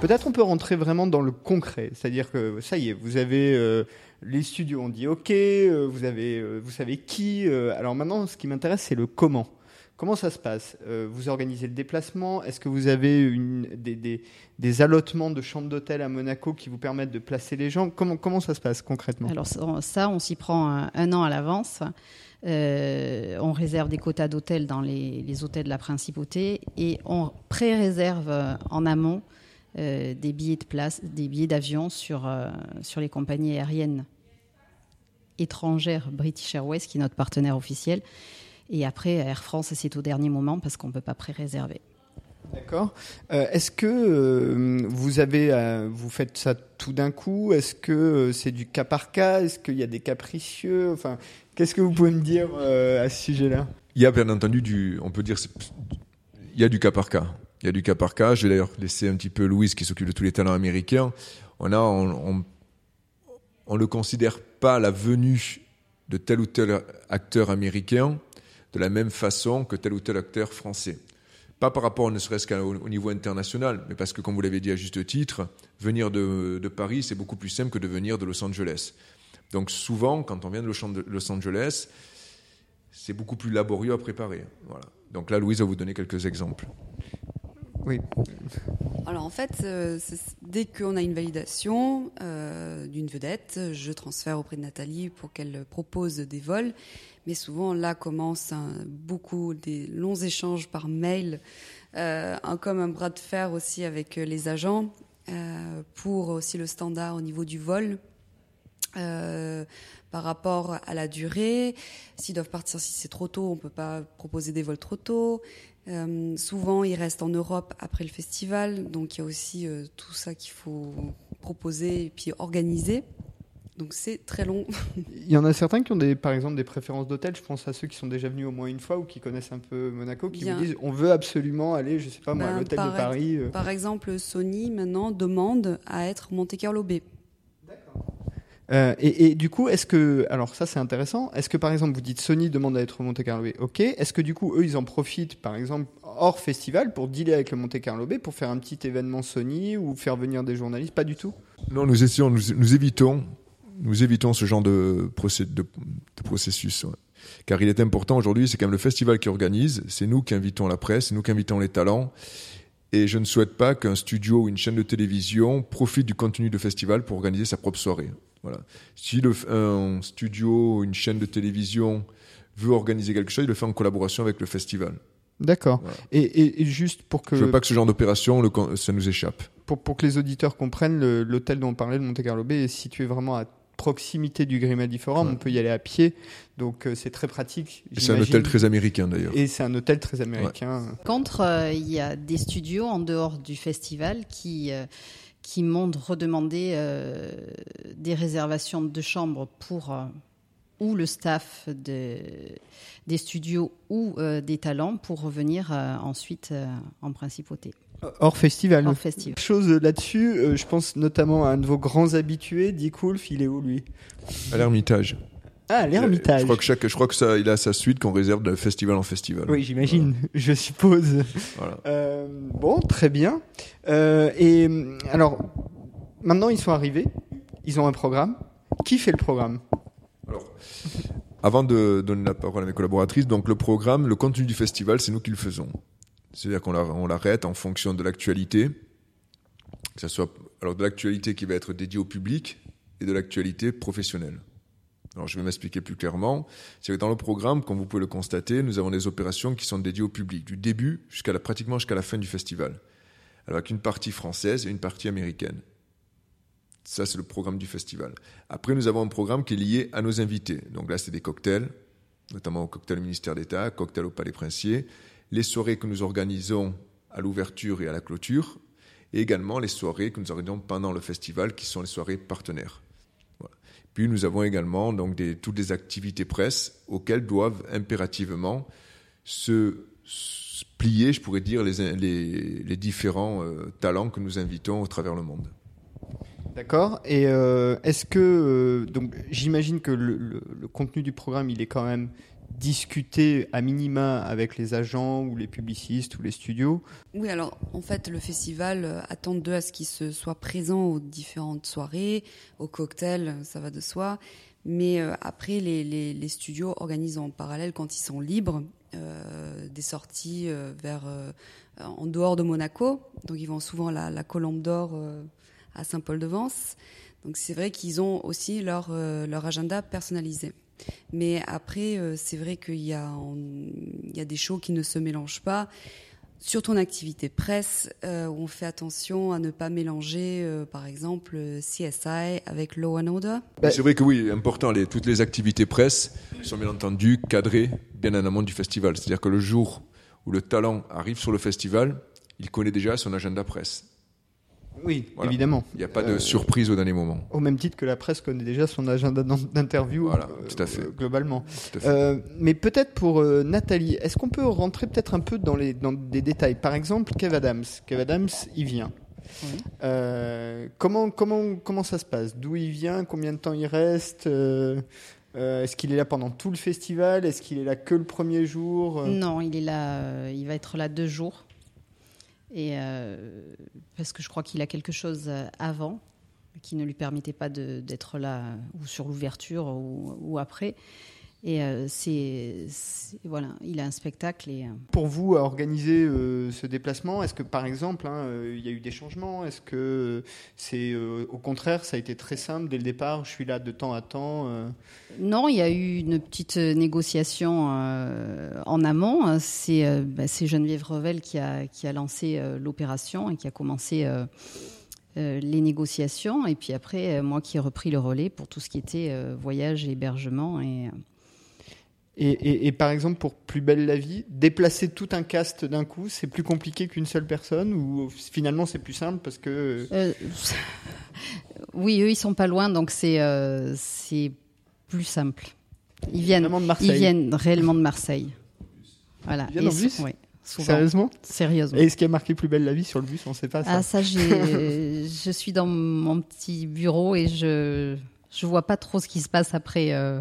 Peut-être on peut rentrer vraiment dans le concret, c'est-à-dire que ça y est, vous avez euh, les studios ont dit OK, euh, vous avez, euh, vous savez qui. alors maintenant, ce qui m'intéresse, c'est le comment. Comment ça se passe? Vous organisez le déplacement? Est-ce que vous avez des, des, allotements de chambres d'hôtel à Monaco qui vous permettent de placer les gens? Comment, comment ça se passe concrètement? Alors ça, on s'y prend un, an à l'avance. on réserve des quotas d'hôtels dans les, hôtels de la principauté et on pré-réserve en amont euh, des billets de place, des billets d'avion sur, euh, sur les compagnies aériennes étrangères, British Airways, qui est notre partenaire officiel. Et après, Air France, c'est au dernier moment parce qu'on ne peut pas pré-réserver. D'accord. Euh, est-ce que vous avez, vous faites ça tout d'un coup? Est-ce que c'est du cas par cas? Est-ce qu'il y a des capricieux? Enfin, qu'est-ce que vous pouvez me dire à ce sujet-là? Il y a bien entendu du, on peut dire, il y a du cas par cas. Il y a du cas par cas. Je vais d'ailleurs laisser un petit peu Louise qui s'occupe de tous les talents américains. On ne considère pas la venue de tel ou tel acteur américain de la même façon que tel ou tel acteur français. Pas par rapport ne serait-ce qu'au niveau international, mais parce que, comme vous l'avez dit à juste titre, venir de, de Paris, c'est beaucoup plus simple que de venir de Los Angeles. Donc souvent, quand on vient de Los Angeles, c'est beaucoup plus laborieux à préparer. Voilà. Donc là, Louise va vous donner quelques exemples. Oui. Alors en fait, euh, dès qu'on a une validation euh, d'une vedette, je transfère auprès de Nathalie pour qu'elle propose des vols. Mais souvent, là commencent beaucoup des longs échanges par mail, euh, comme un bras de fer aussi avec les agents pour aussi le standard au niveau du vol. par rapport à la durée, s'ils doivent partir si c'est trop tôt, on peut pas proposer des vols trop tôt. Euh, souvent, ils restent en Europe après le festival, donc il y a aussi euh, tout ça qu'il faut proposer et puis organiser. Donc c'est très long. il y en a certains qui ont des, par exemple des préférences d'hôtel. Je pense à ceux qui sont déjà venus au moins une fois ou qui connaissent un peu Monaco, qui vous disent on veut absolument aller, je sais pas moi, à ben, l'hôtel de Paris. Euh. Par exemple, Sony maintenant demande à être Monte Carlo B. Euh, et, du coup, est-ce que, alors ça c'est intéressant, est-ce que par exemple vous dites Sony demande à être Monte Carlo ok, est-ce que du coup eux ils en profitent par exemple hors festival pour dealer avec le Monte Carlo Bay pour faire un petit événement Sony ou faire venir des journalistes? Pas du tout Non, nous essayons, nous, évitons, nous évitons ce genre de, de, processus. Car il est important aujourd'hui, c'est quand même le festival qui organise, c'est nous qui invitons la presse, c'est nous qui invitons les talents. Et je ne souhaite pas qu'un studio ou une chaîne de télévision profite du contenu du festival pour organiser sa propre soirée. Voilà. Si le, un studio, une chaîne de télévision veut organiser quelque chose, il le fait en collaboration avec le festival. D'accord. Et, juste pour que. Je veux pas que ce genre d'opération, ça nous échappe. Pour, pour que les auditeurs comprennent, l'hôtel dont on parlait, de Monte Carlo Bay, est situé vraiment à proximité du Grimadi Forum. On peut y aller à pied, donc euh, c'est très pratique. C'est un hôtel très américain d'ailleurs. Et c'est un hôtel très américain. Contre, euh, il y a des studios en dehors du festival qui. Euh, qui m'ont redemandé euh, des réservations de chambres pour euh, ou le staff de, des studios ou euh, des talents pour revenir ensuite en principauté. Hors festival. Hors festival. Chose là-dessus, je pense notamment à un de vos grands habitués, Dick Wolf, il est où lui? À l'Ermitage. Ah, l'Ermitage. Je crois que chaque, je crois que ça, il a sa suite qu'on réserve de festival en festival. Oui, j'imagine. Je suppose. Voilà. Euh, bon, très bien. Euh, et alors, maintenant ils sont arrivés. Ils ont un programme. Qui fait le programme? Alors, avant de donner la parole à mes collaboratrices, donc le programme, le contenu du festival, c'est nous qui le faisons. C'est-à-dire qu'on l'arrête en fonction de l'actualité, que ce soit alors de l'actualité qui va être dédiée au public et de l'actualité professionnelle. Alors je vais m'expliquer plus clairement. C'est que dans le programme, comme vous pouvez le constater, nous avons des opérations qui sont dédiées au public, du début jusqu'à la, pratiquement jusqu'à la fin du festival, avec une partie française et une partie américaine. Ça, c'est le programme du festival. Après, nous avons un programme qui est lié à nos invités. Donc là, c'est des cocktails, notamment au cocktail ministère d'État, cocktail au Palais Princier, les soirées que nous organisons à l'ouverture et à la clôture, et également les soirées que nous organisons pendant le festival, qui sont les soirées partenaires. Puis nous avons également donc toutes les activités presse auxquelles doivent impérativement se, plier, je pourrais dire, les, différents euh, talents que nous invitons au travers le monde. D'accord. Et euh, est-ce que euh, donc j'imagine que le, contenu du programme il est quand même discuter à minima avec les agents ou les publicistes ou les studios Oui, alors en fait, le festival euh, attend d'eux à ce qu'ils se soient présents aux différentes soirées, aux cocktails, ça va de soi. Mais euh, après, les, studios organisent en parallèle, quand ils sont libres, euh, des sorties euh, vers euh, en dehors de Monaco. Donc ils vont souvent la, Colombe d'Or euh, à Saint-Paul-de-Vence. Donc c'est vrai qu'ils ont aussi leur, leur agenda personnalisé. Mais après, euh, c'est vrai qu'il y, a, y a des shows qui ne se mélangent pas. Surtout en activité presse, euh, on fait attention à ne pas mélanger, euh, par exemple, CSI avec Law and Order. C'est vrai que oui, important, toutes les activités presse sont bien entendu cadrées bien en amont du festival. C'est-à-dire que le jour où le talent arrive sur le festival, il connaît déjà son agenda presse. Oui, voilà. évidemment. Il n'y a pas de euh, surprise au dernier moment. Au même titre que la presse connaît déjà son agenda d'interview voilà, tout à fait. Euh, globalement. Tout à fait. Euh, mais peut-être pour euh, Nathalie, est-ce qu'on peut rentrer peut-être un peu dans, les, dans des détails? Par exemple, Kev Adams. Kev Adams, il vient. Oui. comment, comment, comment ça se passe? D'où il vient? Combien de temps il reste? Est-ce qu'il est là pendant tout le festival? Est-ce qu'il est là que le premier jour? Non, il est là. il va être là deux jours. Et euh, parce que je crois qu'il a quelque chose avant qui ne lui permettait pas d'être là ou sur l'ouverture ou, ou, après. Et euh, c'est voilà, il a un spectacle. Et, euh... Pour vous, à organiser euh, ce déplacement, est-ce que par exemple, hein, il y a eu des changements? Est-ce que c'est euh, au contraire, ça a été très simple dès le départ Je suis là de temps à temps. euh? Non, il y a eu une petite négociation euh, en amont. C'est bah, Geneviève Revel qui a, qui a lancé l'opération et qui a commencé. Euh, les négociations et puis après moi qui ai repris le relais pour tout ce qui était voyage et hébergement et et, et, et, par exemple, pour Plus belle la vie, déplacer tout un cast d'un coup, c'est plus compliqué qu'une seule personne ou finalement c'est plus simple parce que. Euh, oui, eux ils sont pas loin donc c'est euh, c'est plus simple. Ils viennent, de ils viennent réellement de Marseille. Voilà. Ils viennent en bus oui. Sérieusement? Sérieusement. Et est-ce qu'il y a marqué Plus belle la vie sur le bus On ne sait pas ça. Ah ça, je suis dans mon petit bureau et je je vois pas trop ce qui se passe après. Euh,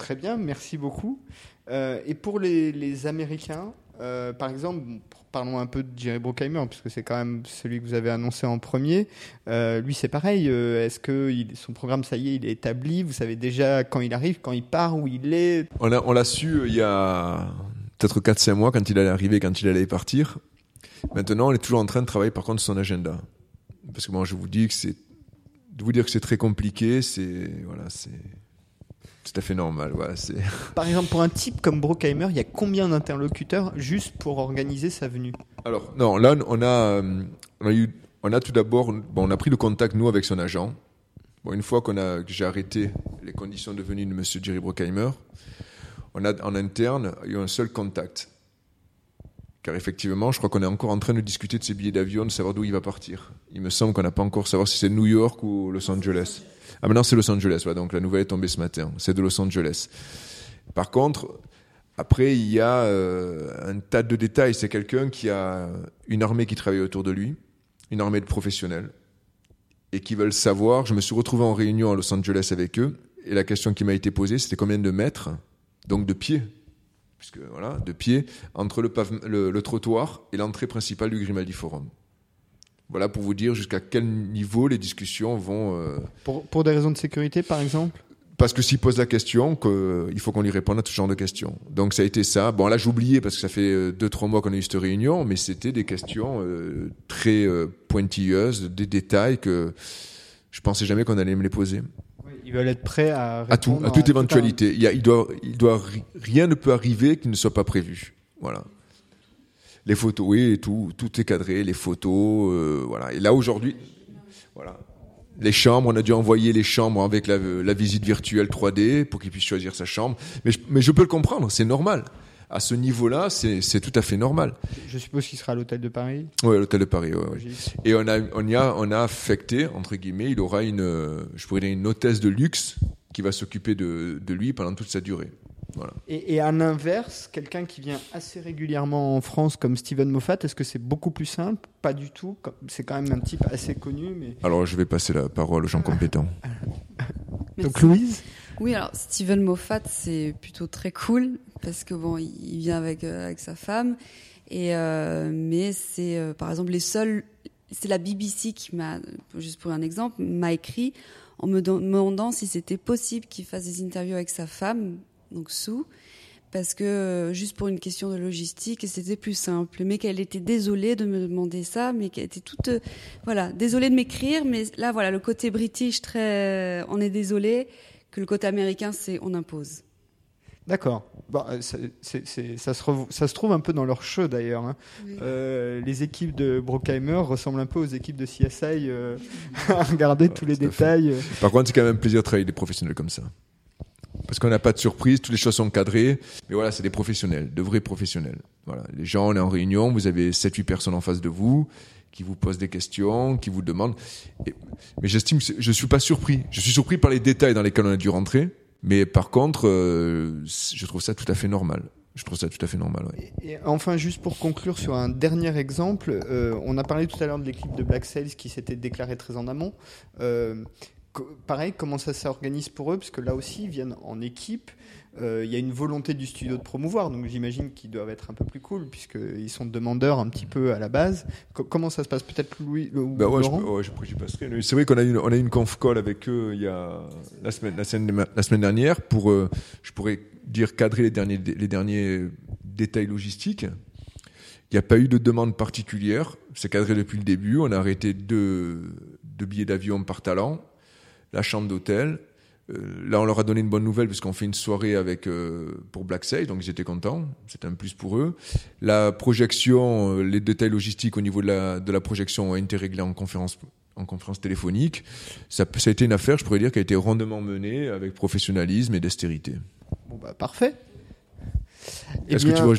Très bien, merci beaucoup. Euh, et pour les, Américains, euh, par exemple, parlons un peu de Jerry Bruckheimer, puisque c'est quand même celui que vous avez annoncé en premier. Euh, lui, c'est pareil. Est-ce que son programme, ça y est, il est établi? Vous savez déjà quand il arrive, quand il part, où il est? On l'a su il y a peut-être 4-5 mois, quand il allait arriver, quand il allait partir. Maintenant, on est toujours en train de travailler, par contre, son agenda. Parce que moi, je vous dis que c'est. De vous dire que c'est très compliqué, c'est. Voilà, c'est tout à fait normal. Voilà, Par exemple, pour un type comme Brockheimer, il y a combien d'interlocuteurs juste pour organiser sa venue? Alors, non, là, on a, on a, eu, on a tout d'abord, bon, on a pris le contact, nous, avec son agent. Bon, une fois qu'on a, que j'ai arrêté les conditions de venue de M. Jerry Brockheimer, on a en interne eu un seul contact. Car effectivement, je crois qu'on est encore en train de discuter de ses billets d'avion, de savoir d'où il va partir. Il me semble qu'on n'a pas encore savoir si c'est New York ou Los Angeles. Ah, maintenant c'est Los Angeles, voilà, donc la nouvelle est tombée ce matin. C'est de Los Angeles. Par contre, après, il y a euh, un tas de détails. C'est quelqu'un qui a une armée qui travaille autour de lui, une armée de professionnels, et qui veulent savoir. Je me suis retrouvé en réunion à Los Angeles avec eux, et la question qui m'a été posée, c'était combien de mètres, donc de pieds, puisque voilà, de pieds entre le, le, le trottoir et l'entrée principale du Grimaldi Forum. Voilà pour vous dire jusqu'à quel niveau les discussions vont. Euh... Pour, pour, des raisons de sécurité, par exemple? Parce que s'il pose la question, que, il faut qu'on lui réponde à tout genre de questions. Donc ça a été ça. Bon, là, j'ai oublié parce que ça fait deux, trois mois qu'on a eu cette réunion, mais c'était des questions euh, très euh, pointilleuses, des détails que je pensais jamais qu'on allait me les poser. Ils veulent être prêts à à tout, à toute à éventualité. Tout un... il, y a, il doit, il doit, rien ne peut arriver qui ne soit pas prévu. Voilà les photos, oui, tout, tout est cadré, les photos, euh, voilà. Et là aujourd'hui, voilà, les chambres, on a dû envoyer les chambres avec la, la visite virtuelle 3D pour qu'il puisse choisir sa chambre. Mais je, mais je peux le comprendre, c'est normal. À ce niveau-là, c'est tout à fait normal. Je suppose qu'il sera à l'hôtel de Paris. Oui, à l'hôtel de Paris. Ouais, ouais. Et on a, on y a, on a affecté entre guillemets, il aura une, je pourrais dire une hôtesse de luxe qui va s'occuper de, de lui pendant toute sa durée. Voilà. Et, et, à l'inverse, quelqu'un qui vient assez régulièrement en France comme Steven Moffat, est-ce que c'est beaucoup plus simple? Pas du tout. C'est quand même un type assez connu. Mais... Alors je vais passer la parole aux gens compétents. Donc Louise? Oui, alors Steven Moffat, c'est plutôt très cool parce que bon, il vient avec euh, avec sa femme et euh, mais c'est euh, par exemple les seuls, c'est la BBC qui m'a, juste pour un exemple, m'a écrit en me demandant si c'était possible qu'il fasse des interviews avec sa femme, donc Sue, parce que juste pour une question de logistique, c'était plus simple. Mais qu'elle était désolée de me demander ça, mais qu'elle était toute, voilà, désolée de m'écrire. Mais là, voilà, le côté british, très, on est désolé, que le côté américain, c'est on impose. D'accord. Bon, euh, ça, ça, se trouve un peu dans leur show d'ailleurs. Hein. Euh, les équipes de Brockheimer ressemblent un peu aux équipes de CSI euh, à regarder tous les détails. Par contre, c'est quand même un plaisir de travailler avec des professionnels comme ça. Parce qu'on n'a pas de surprise, toutes les choses sont cadrées. Mais voilà, c'est des professionnels, de vrais professionnels. Voilà, les gens, on est en réunion, vous avez 7-8 personnes en face de vous qui vous posent des questions, qui vous demandent. mais j'estime, je suis pas surpris. Je suis surpris par les détails dans lesquels on a dû rentrer. Mais par contre, euh, je trouve ça tout à fait normal. Je trouve ça tout à fait normal. Et, enfin, juste pour conclure sur un dernier exemple, euh, on a parlé tout à l'heure de l'équipe de Black Sales qui s'était déclarée très en amont. Euh, pareil, comment ça s'organise pour eux? Parce que là aussi, ils viennent en équipe. Euh, il y a une volonté du studio de promouvoir, donc j'imagine qu'ils doivent être un peu plus cool, puisqu'ils sont demandeurs un petit peu à la base. comment ça se passe? Peut-être Louis ou bah ouais, Laurent je, je, passerai. C'est vrai qu'on a, une, on a une conf call avec eux il y a la semaine, la semaine, la semaine dernière pour, euh, je pourrais dire, cadrer les derniers, les derniers détails logistiques. Il n'y a pas eu de demande particulière. C'est cadré depuis le début. On a arrêté deux, deux billets d'avion par talent la chambre d'hôtel. Euh, là, on leur a donné une bonne nouvelle puisqu'on fait une soirée avec euh, pour Black Sage, donc ils étaient contents. C'était un plus pour eux. La projection, euh, les détails logistiques au niveau de la, de la projection ont été réglés en conférence en conférence téléphonique. Ça, ça a été une affaire, je pourrais dire, qui a été rondement menée avec professionnalisme et dextérité. Bon bah parfait. Est-ce que tu vois